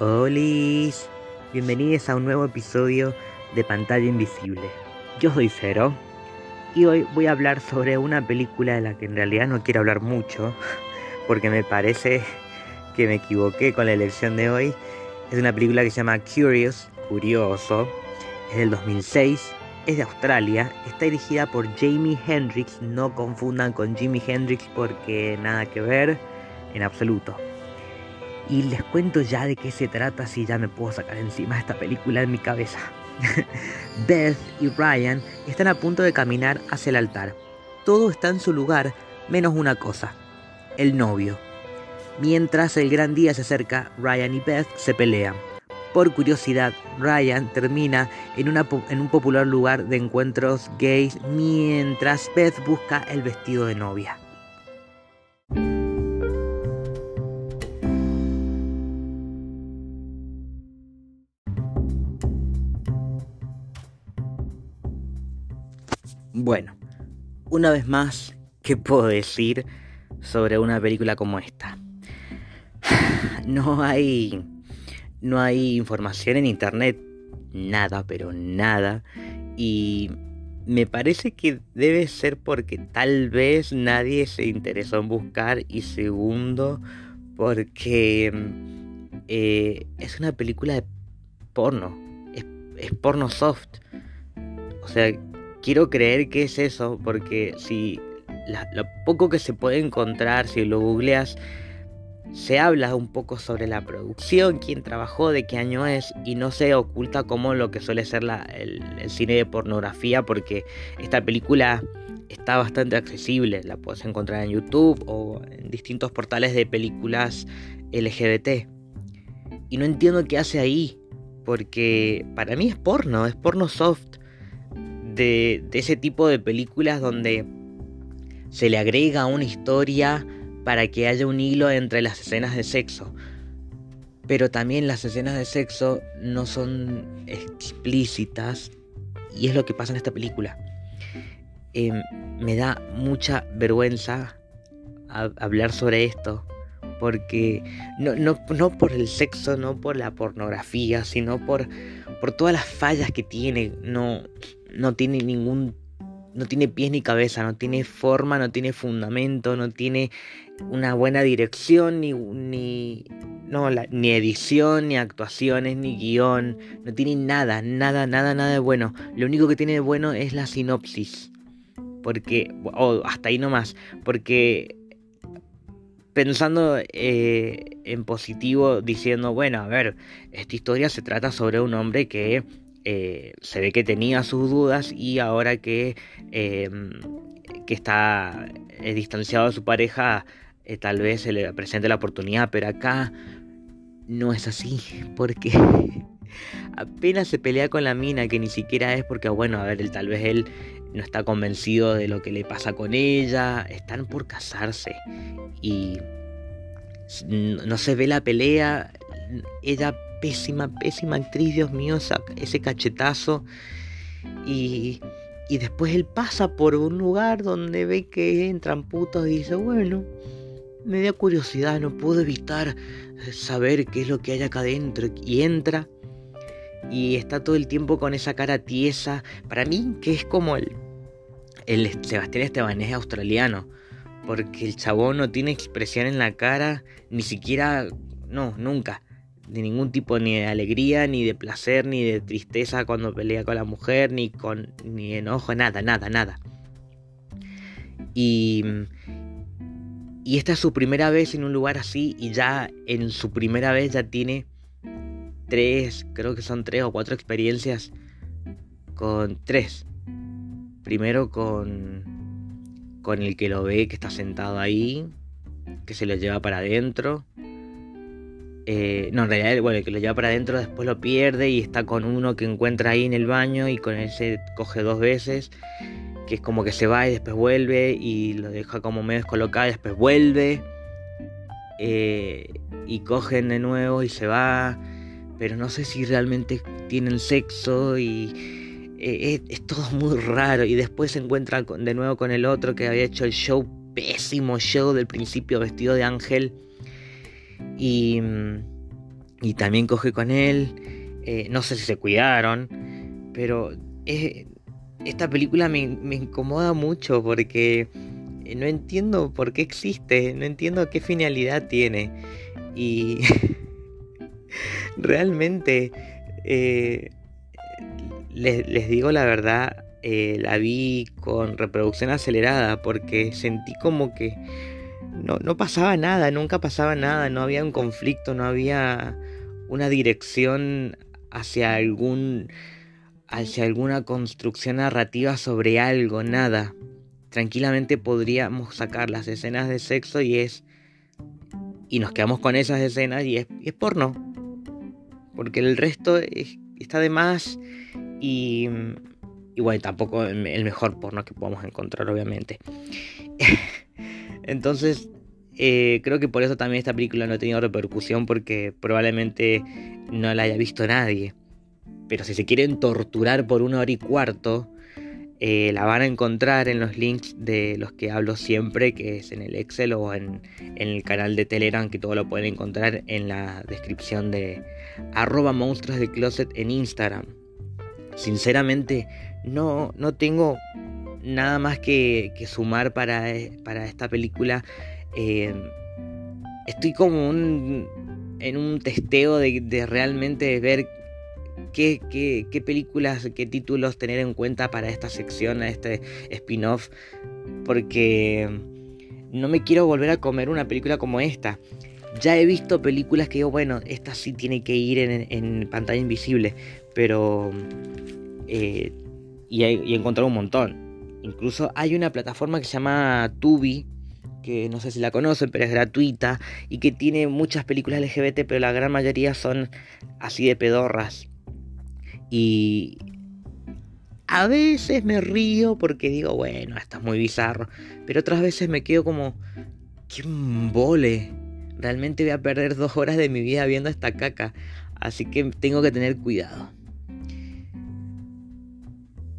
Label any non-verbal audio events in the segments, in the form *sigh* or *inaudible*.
Hola, bienvenidos a un nuevo episodio de Pantalla Invisible. Yo soy Cero y hoy voy a hablar sobre una película de la que en realidad no quiero hablar mucho porque me parece que me equivoqué con la elección de hoy. Es una película que se llama Curious, Curioso, es del 2006, es de Australia, está dirigida por Jamie Hendrix, no confundan con Jimi Hendrix porque nada que ver en absoluto. Y les cuento ya de qué se trata si ya me puedo sacar encima esta película en mi cabeza. *laughs* Beth y Ryan están a punto de caminar hacia el altar. Todo está en su lugar, menos una cosa, el novio. Mientras el gran día se acerca, Ryan y Beth se pelean. Por curiosidad, Ryan termina en, en un popular lugar de encuentros gays mientras Beth busca el vestido de novia. Bueno, una vez más, ¿qué puedo decir sobre una película como esta? *sighs* No hay no hay información en internet, nada, pero nada. Y me parece que debe ser porque tal vez nadie se interesó en buscar y segundo porque eh, es una película de porno, es, es porno soft. O sea, quiero creer que es eso, porque si lo poco que se puede encontrar, si lo googleas, se habla un poco sobre la producción, quién trabajó, de qué año es, y no se oculta como lo que suele ser el, cine de pornografía, porque esta película está bastante accesible, la puedes encontrar en YouTube o en distintos portales de películas LGBT. Y no entiendo qué hace ahí, porque para mí es porno, es porno soft de, ese tipo de películas donde se le agrega una historia para que haya un hilo entre las escenas de sexo. Pero también las escenas de sexo no son explícitas y es lo que pasa en esta película. Em, me da mucha vergüenza hablar sobre esto porque no, no, no, por el sexo, no por la pornografía, sino por, por todas las fallas que tiene. No, no tiene ningún no tiene pies ni cabeza, no tiene forma, no tiene fundamento, no tiene una buena dirección, ni, ni, no, ni edición, ni actuaciones, ni guion, no tiene nada, nada, nada, nada de bueno. Lo único que tiene de bueno es la sinopsis. Porque, o hasta ahí nomás, porque pensando eh, en positivo, diciendo, bueno, a ver, esta historia se trata sobre un hombre que eh, se ve que tenía sus dudas y ahora que, em, que está eh, distanciado de su pareja, eh, tal vez se le presente la oportunidad, pero acá no es así, porque *laughs* apenas se pelea con la mina, que ni siquiera es porque, bueno, a ver, tal vez él no está convencido de lo que le pasa con ella, están por casarse y no se ve la pelea, ella pésima, pésima actriz, Dios mío, ese cachetazo. Y, y después él pasa por un lugar donde ve que entran putos y dice, bueno, me da curiosidad, no puedo evitar saber qué es lo que hay acá adentro. Y entra y está todo el tiempo con esa cara tiesa. Para mí, que es como el, el Sebastián Estebanés australiano. Porque el chabón no tiene expresión en la cara, ni siquiera, no, nunca de ningún tipo ni de alegría, ni de placer, ni de tristeza cuando pelea con la mujer, ni con ni enojo, nada, nada, nada. Y, y esta es su primera vez en un lugar así y ya en su primera vez ya tiene tres, creo que son tres o cuatro experiencias con tres. Primero con con el que lo ve que está sentado ahí, que se lo lleva para adentro eh, no, en realidad, bueno, el que lo lleva para adentro después lo pierde y está con uno que encuentra ahí en el baño y con él se coge dos veces, que es como que se va y después vuelve y lo deja como medio descolocado y después vuelve eh, y cogen de nuevo y se va, pero no sé si realmente tienen sexo y eh, es, todo muy raro. Y después se encuentra de nuevo con el otro que había hecho el show, pésimo show del principio vestido de ángel y, también coge con él. Eh, no sé si se cuidaron, pero esta película me, incomoda mucho porque no entiendo por qué existe, no entiendo qué finalidad tiene. Y *laughs* realmente, eh, les, digo la verdad, eh, la vi con reproducción acelerada porque sentí como que no, no pasaba nada, nunca pasaba nada, no había un conflicto, no había una dirección hacia algún hacia alguna construcción narrativa sobre algo, nada. Tranquilamente podríamos sacar las escenas de sexo y es y nos quedamos con esas escenas y es, es porno. Porque el resto está de más y, y bueno, tampoco el mejor porno que podamos encontrar, obviamente. *laughs* Entonces, eh, creo que por eso también esta película no ha tenido repercusión porque probablemente no la haya visto nadie. Pero si se quieren torturar por una hora y cuarto, eh, la van a encontrar en los links de los que hablo siempre, que es en el Excel o en, el canal de Telegram, que todo lo pueden encontrar en la descripción de arroba monstruos de closet en Instagram. Sinceramente, no, no tengo nada más que, sumar para, para, esta película. Eh, estoy como en un testeo de, realmente ver qué, películas, qué títulos tener en cuenta para esta sección, este spin-off, porque no me quiero volver a comer una película como esta. Ya he visto películas que digo, bueno, esta sí tiene que ir en, pantalla invisible, pero... Eh, y, he, encontrado un montón. Incluso hay una plataforma que se llama Tubi, que no sé si la conocen, pero es gratuita y que tiene muchas películas LGBT, pero la gran mayoría son así de pedorras. Y a veces me río porque digo, bueno, esto es muy bizarro. Pero otras veces me quedo como, qué vole. Realmente voy a perder dos horas de mi vida viendo esta caca. Así que tengo que tener cuidado.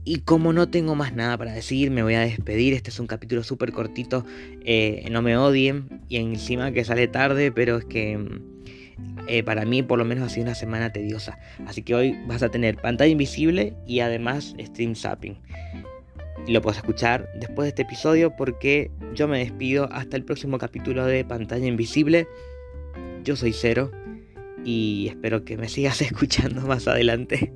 Y como no tengo más nada para decir, me voy a despedir. Este es un capítulo súper cortito. Eh, no me odien. Y encima que sale tarde, pero es que eh, para mí por lo menos ha sido una semana tediosa. Así que hoy vas a tener pantalla invisible y además stream zapping. Lo puedes escuchar después de este episodio porque yo me despido hasta el próximo capítulo de Pantalla Invisible. Yo soy Cero y espero que me sigas *laughs* escuchando más adelante.